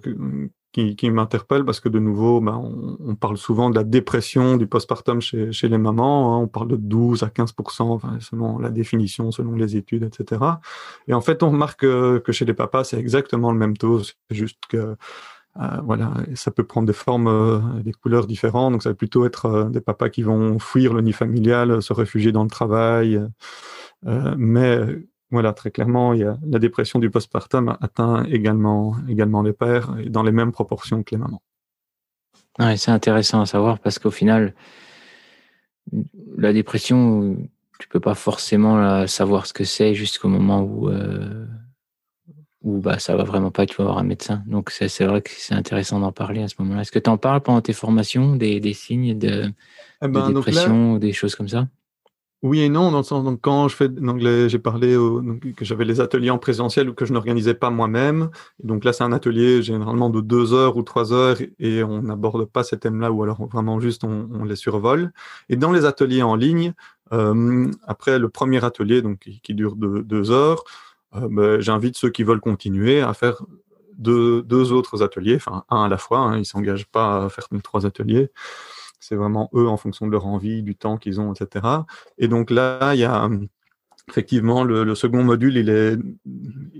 B: qui, qui m'interpelle parce que de nouveau, ben, on, parle souvent de la dépression du postpartum chez, chez les mamans. Hein, on parle de 12 à 15 enfin, selon la définition, selon les études, etc. Et en fait, on remarque que, que chez les papas, c'est exactement le même taux. C'est juste que euh, voilà, ça peut prendre des formes, euh, des couleurs différentes. Donc, ça va plutôt être euh, des papas qui vont fuir le nid familial, se réfugier dans le travail. Euh, mais voilà, très clairement, il y a la dépression du postpartum atteint également, également les pères et dans les mêmes proportions que les mamans.
A: Ouais, c'est intéressant à savoir parce qu'au final, la dépression, tu peux pas forcément savoir ce que c'est jusqu'au moment où, euh, ou bah ça va vraiment pas, tu vas avoir un médecin. Donc c'est vrai que c'est intéressant d'en parler à ce moment-là. Est-ce que tu en parles pendant tes formations des, des signes de, eh ben, dépression ou des choses comme ça?
B: Oui et non, dans le sens, donc quand je fais, donc j'ai parlé que j'avais les ateliers en présentiel ou que je n'organisais pas moi-même. Donc là, c'est un atelier généralement de deux heures ou trois heures et on n'aborde pas ces thèmes-là ou alors vraiment juste on, les survole. Et dans les ateliers en ligne, euh, après le premier atelier, qui, dure deux, heures, euh, ben, j'invite ceux qui veulent continuer à faire deux, deux autres ateliers, enfin un à la fois. Hein, ils s'engagent pas à faire trois ateliers. C'est vraiment eux en fonction de leur envie, du temps qu'ils ont, etc. Et donc là, il y a effectivement le, second module, il est,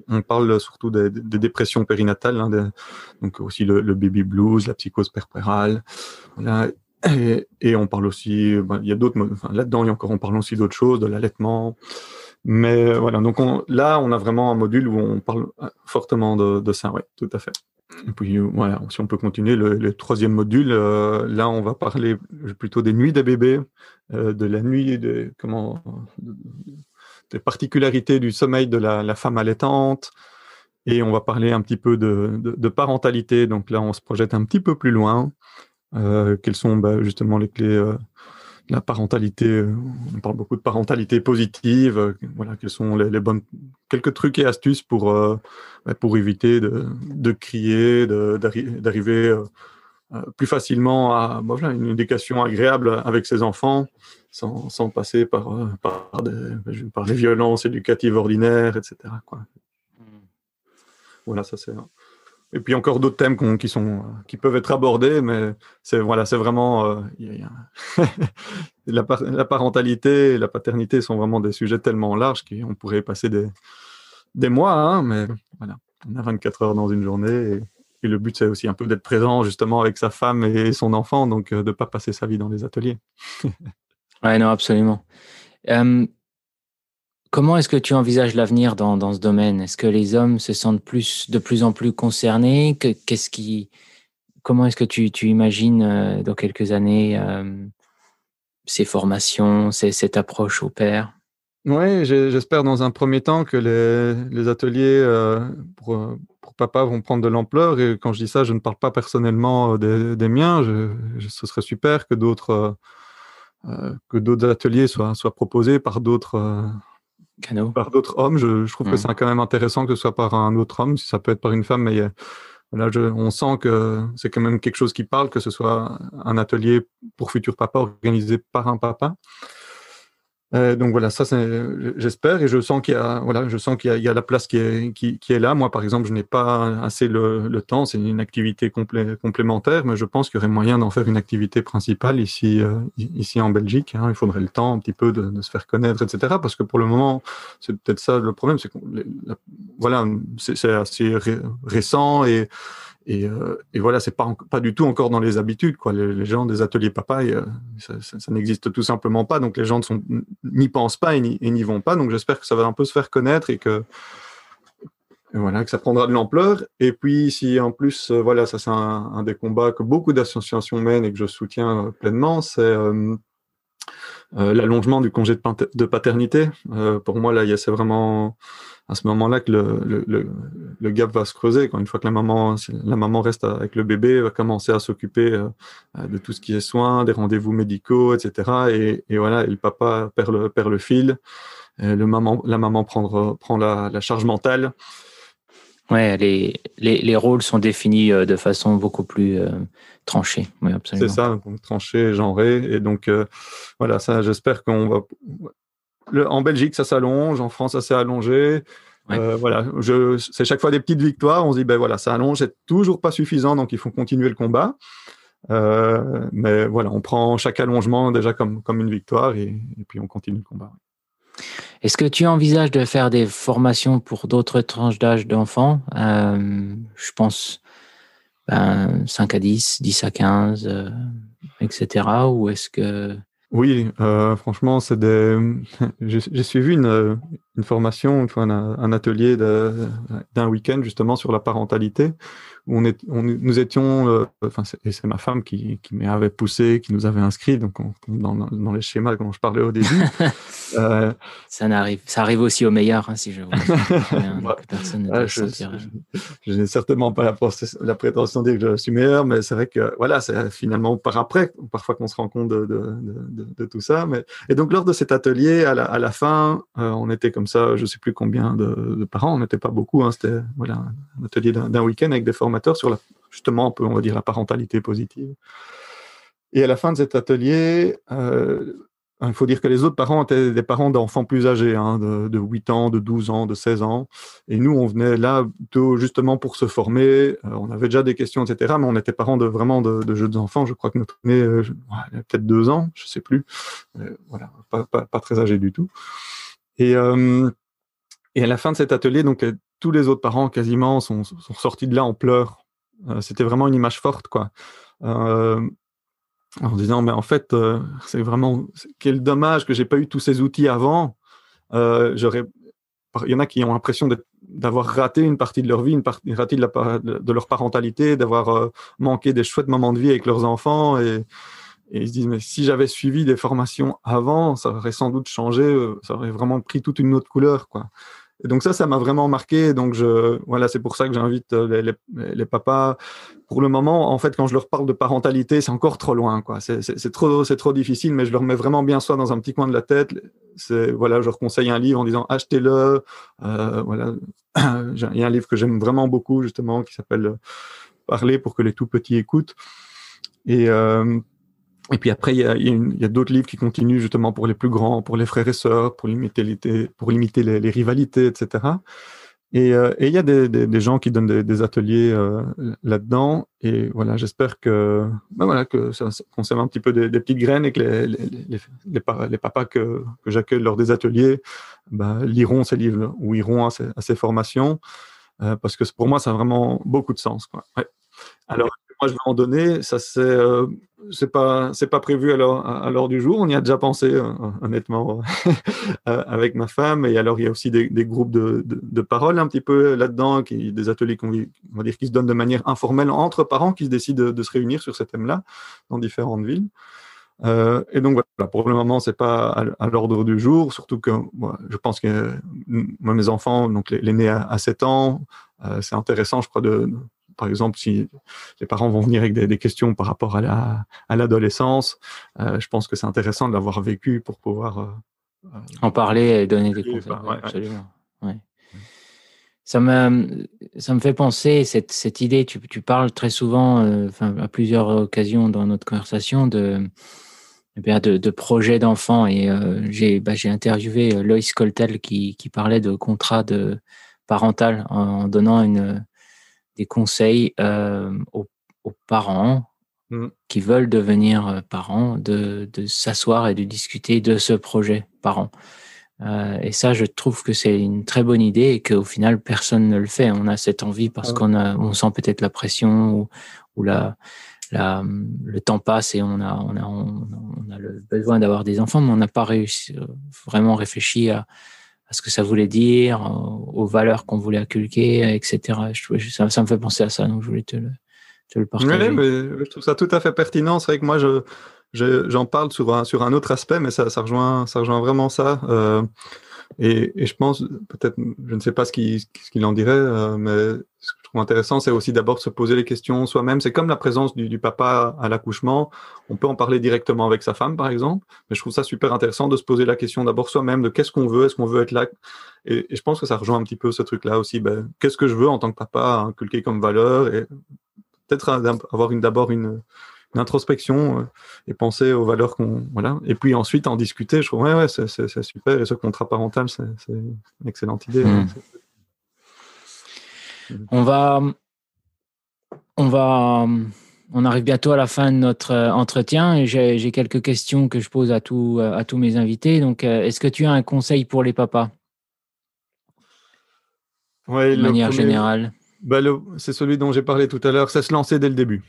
B: on parle surtout des, dépressions périnatales, hein, donc aussi le, baby blues, la psychose perpérale. et, on parle aussi, ben, il y a d'autres, enfin, là-dedans, encore, on parle aussi d'autres choses, de l'allaitement. Mais voilà, donc là, on a vraiment un module où on parle fortement de, de ça, oui, tout à fait. Et puis voilà, si on peut continuer, le, troisième module, euh, là on va parler plutôt des nuits des bébés, euh, de la nuit, de, comment, des particularités du sommeil de la, femme allaitante, et on va parler un petit peu de, parentalité. Donc là, on se projette un petit peu plus loin. Euh, quelles sont bah, justement les clés la parentalité, euh, on parle beaucoup de parentalité positive. Euh, voilà, quels sont les, bonnes quelques trucs et astuces pour euh, pour éviter de, de crier, d'arriver plus facilement à voilà, une éducation agréable avec ses enfants, sans, sans passer par par des, par les violences éducatives ordinaires, etc. Quoi. Mmh. Voilà, ça c'est et puis encore d'autres thèmes qui sont euh, qui peuvent être abordés, mais c'est voilà, vraiment euh, la, parentalité et la paternité sont vraiment des sujets tellement larges qu'on pourrait passer des, des mois, hein, mais voilà, on a 24 heures dans une journée et, le but c'est aussi un peu d'être présent justement avec sa femme et son enfant, donc euh, de pas passer sa vie dans les ateliers.
A: ouais, non, absolument. Comment est-ce que tu envisages l'avenir dans, dans, ce domaine? Est-ce que les hommes se sentent plus, de plus en plus concernés? Qu'est-ce qui, Comment est-ce que tu, tu imagines euh, dans quelques années euh, ces formations, cette approche au père
B: Oui, j'espère dans un premier temps que les, les ateliers euh, pour, pour, papa vont prendre de l'ampleur. Et quand je dis ça, je ne parle pas personnellement des, des miens. Ce serait super que d'autres que d'autres ateliers soient, soient proposés par d'autres par d'autres hommes. Je, trouve que mm. c'est quand même intéressant que ce soit par un autre homme, si ça peut être par une femme, mais là, on sent que c'est quand même quelque chose qui parle, que ce soit un atelier pour futur papa organisé par un papa. Euh, donc voilà, ça, j'espère et je sens qu'il y a, voilà, je sens qu'il y, y, a la place qui est, qui, qui est là. Moi, par exemple, je n'ai pas assez le, le temps. C'est une activité complé complémentaire, mais je pense qu'il y aurait moyen d'en faire une activité principale ici, euh, ici en Belgique. Hein. Il faudrait le temps un petit peu de, de, se faire connaître, etc. Parce que pour le moment, c'est peut-être ça le problème, c'est que voilà, c'est assez récent et et, euh, et, voilà, c'est pas pas du tout encore dans les habitudes. Les, gens des ateliers papa, euh, ça, n'existe tout simplement pas. Donc les gens n'y pensent pas et n'y vont pas. Donc j'espère que ça va un peu se faire connaître et que voilà que ça prendra de l'ampleur. Et puis si en plus euh, voilà, ça c'est un, des combats que beaucoup d'associations mènent et que je soutiens pleinement, c'est l'allongement du congé de, paternité. pour moi là, c'est vraiment à ce moment-là que le, le, le, gap va se creuser. Quand une fois que la maman, la maman reste avec le bébé, va commencer à s'occuper euh, de tout ce qui est soins, des rendez-vous médicaux, etc. Et, et voilà, et le papa perd le, perd le fil. le maman, la maman prend, prend la charge mentale.
A: Ouais, les, les, les, rôles sont définis euh, de façon beaucoup plus euh, tranchée. Oui, absolument.
B: C'est ça, tranché, genré. Et donc, voilà, ça, j'espère qu'on va en Belgique, ça s'allonge. En France, ça s'est allongé. Euh, voilà, c'est chaque fois des petites victoires. On se dit, ben voilà, ça allonge, c'est toujours pas suffisant, donc il faut continuer le combat. Euh, mais voilà, on prend chaque allongement déjà comme, comme une victoire et, puis on continue le combat.
A: Est-ce que tu envisages de faire des formations pour d'autres tranches d'âge d'enfants? Euh, Je pense ben, 5 à 10, 10 à 15, etc. Ou est-ce que
B: oui, euh, franchement, c'est des. J'ai suivi une, une formation, un, atelier d'un week-end justement sur la parentalité on est, on, nous étions, euh, enfin, et c'est ma femme qui, qui m'avait poussé, qui nous avait inscrit, donc dans, dans, les schémas dont je parlais au début.
A: euh, ça n'arrive, ça arrive aussi au meilleur, hein, si je vois.
B: personne ne je, je, n'ai certainement pas la, la, prétention de dire que je suis meilleur, mais c'est vrai que voilà, c'est finalement par après, parfois qu'on se rend compte de, de, de, de, tout ça. Mais et donc lors de cet atelier, à la, à la fin, euh, on était comme ça, je sais plus combien de, parents, on n'était pas beaucoup, hein, c'était voilà un atelier d'un week-end avec des sur justement, un peu, on va dire, la parentalité positive. Et à la fin de cet atelier, euh, il faut dire que les autres parents étaient des parents d'enfants plus âgés, hein, de, de, 8 ans, de 12 ans, de 16 ans. Et nous, on venait là justement pour se former. Euh, on avait déjà des questions, etc. Mais on était parents de vraiment de, jeunes enfants. Je crois que notre aîné, euh, peut-être deux ans, je sais plus. voilà, pas, pas, pas, très âgé du tout. Et, euh, et à la fin de cet atelier, donc tous les autres parents quasiment sont, sortis de là en pleurs. Euh, c'était vraiment une image forte, quoi. Euh, en disant, mais en fait, euh, c'est vraiment quel dommage que j'ai pas eu tous ces outils avant. J'aurais, il y en a qui ont l'impression d'avoir raté une partie de leur vie, une partie de leur parentalité, d'avoir manqué des chouettes moments de vie avec leurs enfants et, et ils se disent mais si j'avais suivi des formations avant, ça aurait sans doute changé, ça aurait vraiment pris toute une autre couleur, quoi. Donc ça, ça m'a vraiment marqué. Donc je, voilà, c'est pour ça que j'invite euh, les, papas. Pour le moment, en fait, quand je leur parle de parentalité, c'est encore trop loin, quoi. C'est trop, c'est trop difficile, mais je leur mets vraiment bien ça dans un petit coin de la tête. Voilà, je leur conseille un livre en disant achetez-le. Euh, voilà, il y a un livre que j'aime vraiment beaucoup justement qui s'appelle Parler pour que les tout petits écoutent. Et euh, et puis après, il y a, d'autres livres qui continuent justement pour les plus grands, pour les frères et sœurs, pour limiter les, rivalités, etc. Et, euh, et il y a des, gens qui donnent des, ateliers euh, là-dedans. Et voilà, j'espère que, ben voilà, que ça conserve un petit peu des, petites graines et que les, les, papas que, j'accueille lors des ateliers ben, liront ces livres ou iront à ces, formations. Euh, parce que pour moi, ça a vraiment beaucoup de sens. Alors, je vais en donner. Ça, c'est euh, pas prévu à l'heure du jour. On y a déjà pensé euh, honnêtement euh, avec ma femme. Et alors il y a aussi des, groupes de, de, parole un petit peu là-dedans, des ateliers qu'on on va dire qui se donnent de manière informelle entre parents qui se décident de, se réunir sur ce thème-là dans différentes villes. Et donc voilà, pour le moment, c'est pas à, l'ordre du jour, surtout que moi, je pense que mes enfants, donc l'aîné à, à 7 ans, c'est intéressant, je crois, de, par exemple, si les parents vont venir avec des, des questions par rapport à la à l'adolescence, euh, je pense que c'est intéressant de l'avoir vécu pour pouvoir euh,
A: euh en parler et donner des conseils. Ouais, absolument. Ouais. Ça me ça me fait penser cette cette idée. Tu tu parles très souvent, euh, enfin à plusieurs occasions dans notre conversation de eh de, de projets d'enfants et euh, j'ai bah, j'ai interviewé Loïs Coltel qui qui parlait de contrat de parental en, en donnant une des conseils euh, aux, aux, parents mmh. qui veulent devenir euh, parents, de, de s'asseoir et de discuter de ce projet parent. Euh, et ça, je trouve que c'est une très bonne idée et qu'au final, personne ne le fait. On a cette envie parce ah qu'on on sent peut-être la pression ou, ou la, la, le temps passe et on a, on a, on a le besoin d'avoir des enfants, mais on n'a pas réussi, vraiment réfléchi à, à ce que ça voulait dire, aux valeurs qu'on voulait inculquer, etc. Je, ça, ça, me fait penser à ça, donc je voulais te le, te le partager.
B: Oui, mais je trouve ça tout à fait pertinent. C'est vrai que moi, je, j'en parle sur un, sur un autre aspect, mais ça, ça, rejoint, ça rejoint vraiment ça. Euh, et, je pense, peut-être, je ne sais pas ce qu'il en dirait, euh, mais ce que je trouve intéressant, c'est aussi d'abord se poser les questions soi-même. C'est comme la présence du, papa à l'accouchement. On peut en parler directement avec sa femme, par exemple, mais je trouve ça super intéressant de se poser la question d'abord soi-même de qu'est-ce qu'on veut, est-ce qu'on veut être là? Et, je pense que ça rejoint un petit peu ce truc-là aussi. Ben, qu'est-ce que je veux en tant que papa inculquer comme valeur? Et peut-être avoir d'abord une une introspection euh, et penser aux valeurs qu'on voilà. Et puis ensuite en discuter je trouve ouais ouais c'est super. Et ce contrat parental c'est une excellente idée. Mmh.
A: on va on va on arrive bientôt à la fin de notre euh, entretien et j'ai quelques questions que je pose à tous à tous mes invités. Donc euh, est-ce que tu as un conseil pour les papas?
B: Ouais,
A: de manière premier, générale.
B: Bah c'est celui dont j'ai parlé tout à l'heure c'est se lancer dès le début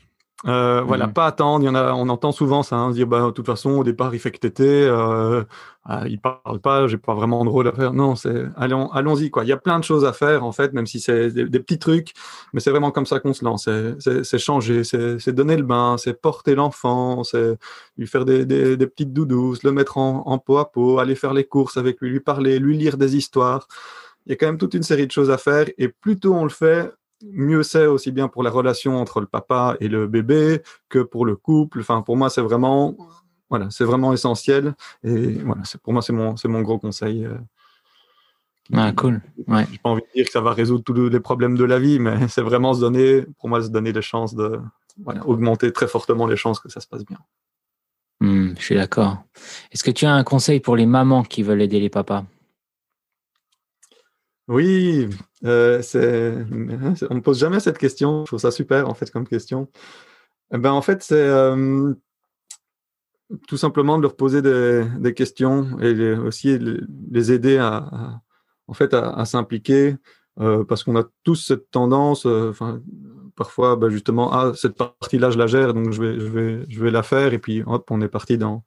B: Euh, voilà,
A: Mhm.
B: pas attendre. Il y en a, on entend souvent ça, hein, se dire, bah, de toute façon, au départ, il fait que téter, euh, ah, il parle pas, j'ai pas vraiment de rôle à faire. Non, c'est, allons, allons-y, quoi. Il y a plein de choses à faire, en fait, même si c'est des, des petits trucs, mais c'est vraiment comme ça qu'on se lance. C'est, changer, c'est, c'est donner le bain, c'est porter l'enfant, c'est lui faire des, des, des petites doudous, le mettre en, en peau à peau, aller faire les courses avec lui, lui parler, lui lire des histoires. Il y a quand même toute une série de choses à faire, et plus tôt on le fait, mieux c'est aussi bien pour la relation entre le papa et le bébé que pour le couple. Enfin, pour moi, c'est vraiment, voilà, c'est vraiment essentiel. Et voilà, c'est pour moi, c'est mon, c'est mon gros conseil. euh,
A: Ah, cool. Ouais.
B: J'ai pas envie de dire que ça va résoudre tous les problèmes de la vie, mais c'est vraiment se donner, pour moi, se donner les chances de, voilà, augmenter très fortement les chances que ça se passe bien.
A: Hmm, je suis d'accord. Est-ce que tu as un conseil pour les mamans qui veulent aider les papas?
B: Oui, euh, c'est, on me pose jamais cette question. Je trouve ça super en fait comme question. Eh ben en fait c'est euh, tout simplement de leur poser des, questions et aussi les, aider à, en fait à, s'impliquer euh, parce qu'on a tous cette tendance, euh, parfois bah, justement ah cette partie-là je la gère donc je vais je je vais la faire et puis hop on est parti dans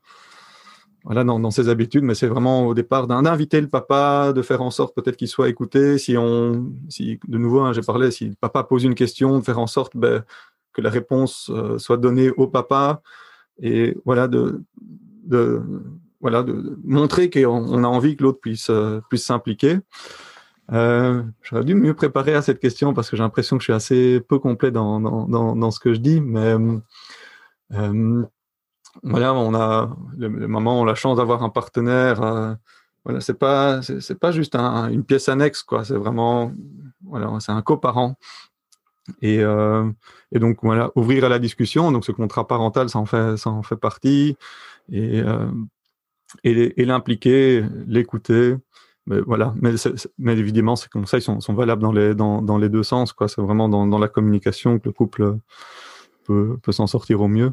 B: voilà, dans, dans ses habitudes, mais c'est vraiment au départ d'inviter le papa, de faire en sorte peut-être qu'il soit écouté. Si on, si de nouveau, hein, j'ai parlé, si le papa pose une question, de faire en sorte ben, que la réponse euh, soit donnée au papa, et voilà, de, de voilà, de, montrer qu'on on a envie que l'autre puisse euh, puisse s'impliquer. Euh, J'aurais dû mieux préparer à cette question parce que j'ai l'impression que je suis assez peu complet dans, dans, dans, dans ce que je dis, mais voilà, on a le, moment, on a la chance d'avoir un partenaire. euh, voilà, c'est pas, c'est pas juste un- une pièce annexe, quoi. C'est vraiment, voilà, c'est un coparent. Et, euh, et donc voilà, ouvrir à la discussion. Donc ce contrat parental, ça en fait, ça en fait partie. Et, euh, et, l'impliquer, l'écouter. Mais voilà, mais évidemment, ces conseils sont, sont valables dans les, dans, dans les deux sens, quoi. C'est vraiment dans, dans la communication que le couple peut, peut s'en sortir au mieux.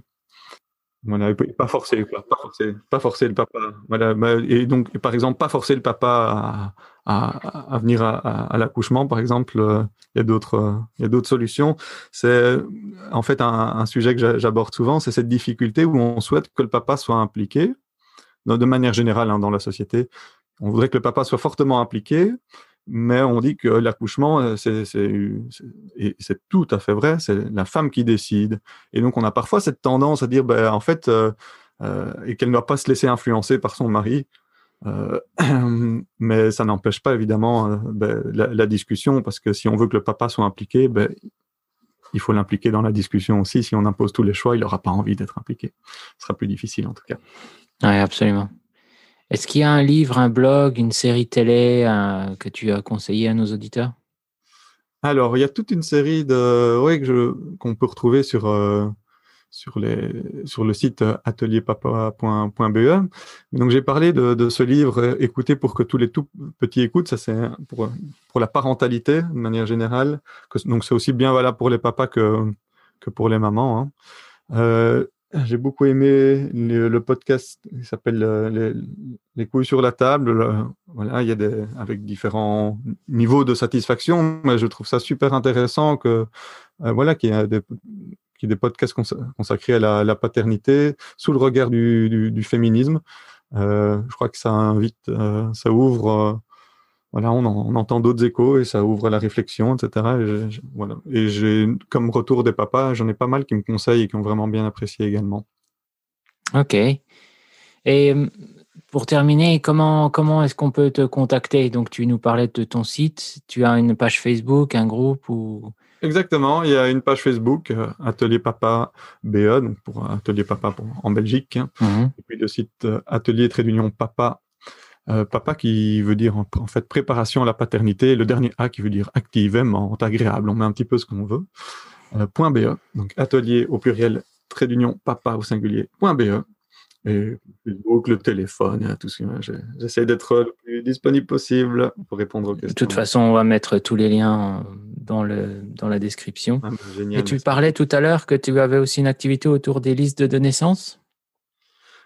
B: Et pas quoi. Pas forcer, pas forcer le papa. Voilà, et donc, par exemple, pas forcer le papa à, venir à, l'accouchement, par exemple. euh, Il y a d'autres, euh, il solutions. C'est en fait un, sujet que j'a- j'aborde souvent, c'est cette difficulté où on souhaite que le papa soit impliqué, de de manière générale hein, dans la société. On voudrait que le papa soit fortement impliqué, mais on dit que l'accouchement, euh, c'est, tout à fait vrai, c'est la femme qui décide. Et donc, on a parfois cette tendance à dire, ben, en fait, euh, euh, et qu'elle ne doit pas se laisser influencer par son mari. Mais ça n'empêche pas évidemment ben, la, discussion, parce que si on veut que le papa soit impliqué, ben, il faut l'impliquer dans la discussion aussi. Si on impose tous les choix, il n'aura pas envie d'être impliqué. Ce sera plus difficile en tout cas.
A: Oui, absolument. Est-ce qu'il y a un livre, un blog, une série télé euh, que tu as conseillé à nos auditeurs?
B: Alors, il y a toute une série de, qu'on peut retrouver sur, euh, sur, sur le site euh, atelierpapa.be. Donc, j'ai parlé de, ce livre Écouter pour que tous les tout petits écoutent. Ça, c'est pour, pour la parentalité, de manière générale. Donc, c'est aussi bien valable pour les papas que, que pour les mamans. Hein. J'ai beaucoup aimé le, podcast qui s'appelle euh, les, les, couilles sur la table. Le, voilà, il y a des avec différents niveaux de satisfaction, mais je trouve ça super intéressant que euh, voilà qu'il y a des ait des podcasts consacrés à la, paternité sous le regard du, du, féminisme. Euh, je crois que ça invite, euh, ça ouvre. Voilà, on, en, on entend d'autres échos et ça ouvre la réflexion, etc. Et, je, je, voilà. et j'ai, comme retour des papas, j'en ai pas mal qui me conseillent et qui ont vraiment bien apprécié également.
A: Ok. Et euh, pour terminer, comment, comment est-ce qu'on peut te contacter? Donc, tu nous parlais de ton site. Tu as une page Facebook, un groupe ou?
B: Exactement. Il y a une page Facebook, euh, Atelier Papa BE, donc pour Atelier Papa pour, en Belgique.
A: Mhm.
B: Mm-hmm. Et puis le site euh, Atelier euh, papa qui veut dire en, en, fait préparation à la paternité, le dernier A qui veut dire active, aimante, agréable, on met un petit peu ce qu'on veut. Euh, point .be, donc atelier au pluriel, trait d'union, papa au singulier, point .be. Et Facebook, le téléphone, tout ce que j'essaie d'être le plus disponible possible pour répondre aux questions.
A: De toute façon, on va mettre tous les liens dans, le, dans la description.
B: Ah, génial,
A: Et tu parlais tout à l'heure que tu avais aussi une activité autour des listes de naissance?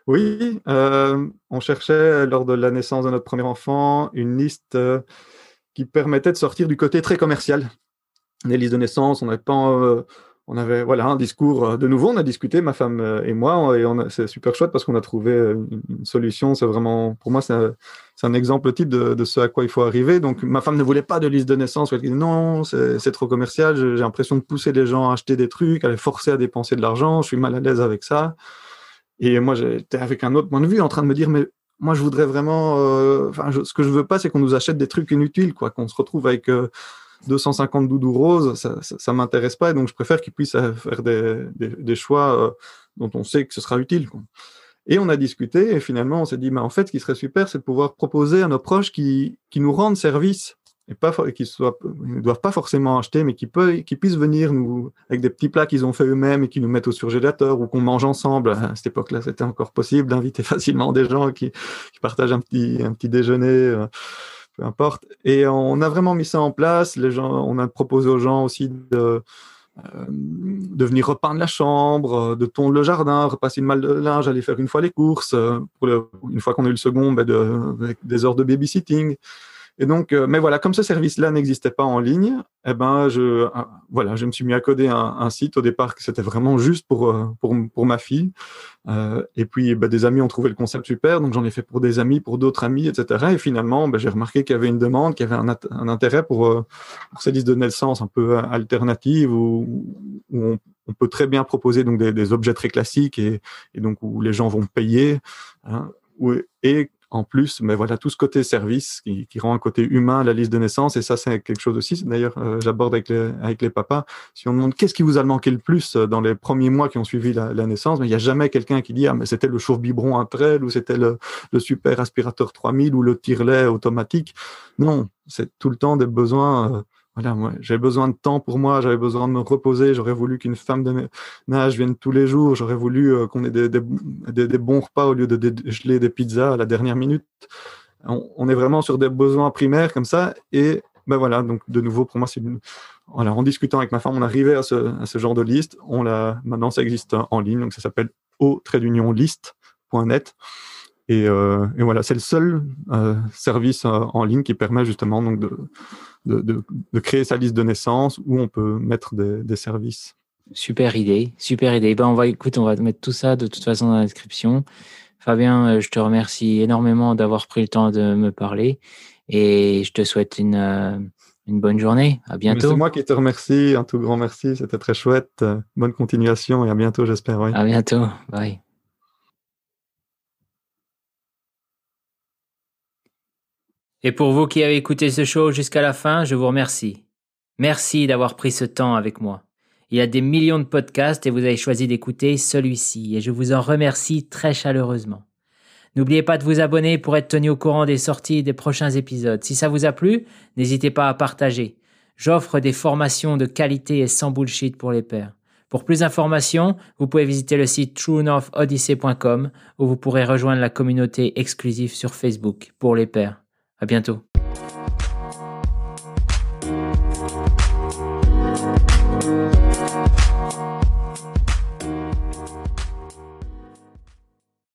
B: Oui, euh, on cherchait lors de la naissance de notre premier enfant une liste euh, qui permettait de sortir du côté très commercial des listes de naissance. On n'avait pas, euh, on avait voilà un discours de nouveau, on a discuté ma femme et moi et c'est super chouette parce qu'on a trouvé une, solution. C'est vraiment pour moi c'est un, exemple type de, ce à quoi il faut arriver. Donc ma femme ne voulait pas de liste de naissance. Elle dit non, c'est trop commercial. J'ai l'impression de pousser les gens à acheter des trucs, à les forcer à dépenser de l'argent. Je suis mal à l'aise avec ça. Et moi j'étais avec un autre point de vue en train de me dire mais moi je voudrais vraiment, enfin ce que je veux pas c'est qu'on nous achète des trucs inutiles quoi, qu'on se retrouve avec 250 doudous roses, ça, ça, m'intéresse pas, et donc je préfère qu'ils puissent euh, faire des, des, choix euh, dont on sait que ce sera utile. Et on a discuté, et finalement on s'est dit, mais en fait, ce qui serait super, c'est de pouvoir proposer à nos proches qui, qui nous rendent service, et pas ne doivent pas forcément acheter, mais qui, peut, qui puissent venir nous avec des petits plats qu'ils ont fait eux-mêmes et qui nous mettent au surgélateur ou qu'on mange ensemble. À cette époque-là, c'était encore possible d'inviter facilement des gens qui, partagent un petit, un petit déjeuner. Euh, peu importe. Et on a vraiment mis ça en place. Les gens, on a proposé aux gens aussi de, euh, venir repeindre la chambre, de tondre le jardin, repasser une malle de linge, aller faire une fois les courses. Euh, une fois qu'on a eu le second, ben de, des heures de babysitting. Et donc, euh, mais voilà, comme ce service-là n'existait pas en ligne, eh ben, je, voilà, je me suis mis à coder un, site au départ que c'était vraiment juste pour, euh, pour, ma fille. Euh, et puis, ben, des amis ont trouvé le concept super, donc j'en ai fait pour des amis, pour d'autres amis, etc. Et finalement, ben, j'ai remarqué qu'il y avait une demande, qu'il y avait un, intérêt pour, pour ces listes de naissance un peu alternatives où, on, peut très bien proposer donc des, objets très classiques et, et, donc où les gens vont payer. Hein, et en plus, mais voilà, tout ce côté service qui, qui, rend un côté humain la liste de naissance, et ça, c'est quelque chose aussi. D'ailleurs, euh, j'aborde avec les, avec les papas. Si on demande qu'est-ce qui vous a manqué le plus euh, dans les premiers mois qui ont suivi la, naissance, mais il n'y a jamais quelqu'un qui dit ah mais c'était le chauffe-biberon trail ou c'était le, le, super aspirateur 3000 ou le tire-lait automatique. Non, c'est tout le temps des besoins. Euh, moi, j'avais besoin de temps pour moi, j'avais besoin de me reposer, j'aurais voulu qu'une femme de ménage vienne tous les jours, j'aurais voulu euh, qu'on ait des, bons repas au lieu de dégeler des pizzas à la dernière minute. On, est vraiment sur des besoins primaires comme ça, et ben voilà, donc de nouveau, pour moi, c'est en discutant avec ma femme, on arrivait à ce, à ce genre de liste. On l'a, maintenant, ça existe en ligne, donc ça s'appelle au trait d'union liste.net. Et, euh, et, voilà, c'est le seul euh, service euh, en ligne qui permet justement donc de, de, de, créer sa liste de naissance où on peut mettre des, des services.
A: Super idée, super idée. Ben on va, écoute, on va mettre tout ça de toute façon dans la description. Fabien, je te remercie énormément d'avoir pris le temps de me parler et je te souhaite une, une bonne journée. À bientôt.
B: C'est moi qui te remercie. Un tout grand merci. C'était très chouette. Bonne continuation et à bientôt, j'espère.
A: À bientôt. Bye. Et pour vous qui avez écouté ce show jusqu'à la fin, je vous remercie. Merci d'avoir pris ce temps avec moi. Il y a des millions de podcasts et vous avez choisi d'écouter celui-ci et je vous en remercie très chaleureusement. N'oubliez pas de vous abonner pour être tenu au courant des sorties des prochains épisodes. Si ça vous a plu, n'hésitez pas à partager. J'offre des formations de qualité et sans bullshit pour les pairs. Pour plus d'informations, vous pouvez visiter le site truenorthodyssey.com où vous pourrez rejoindre la communauté exclusive sur Facebook pour les pairs. À bientôt.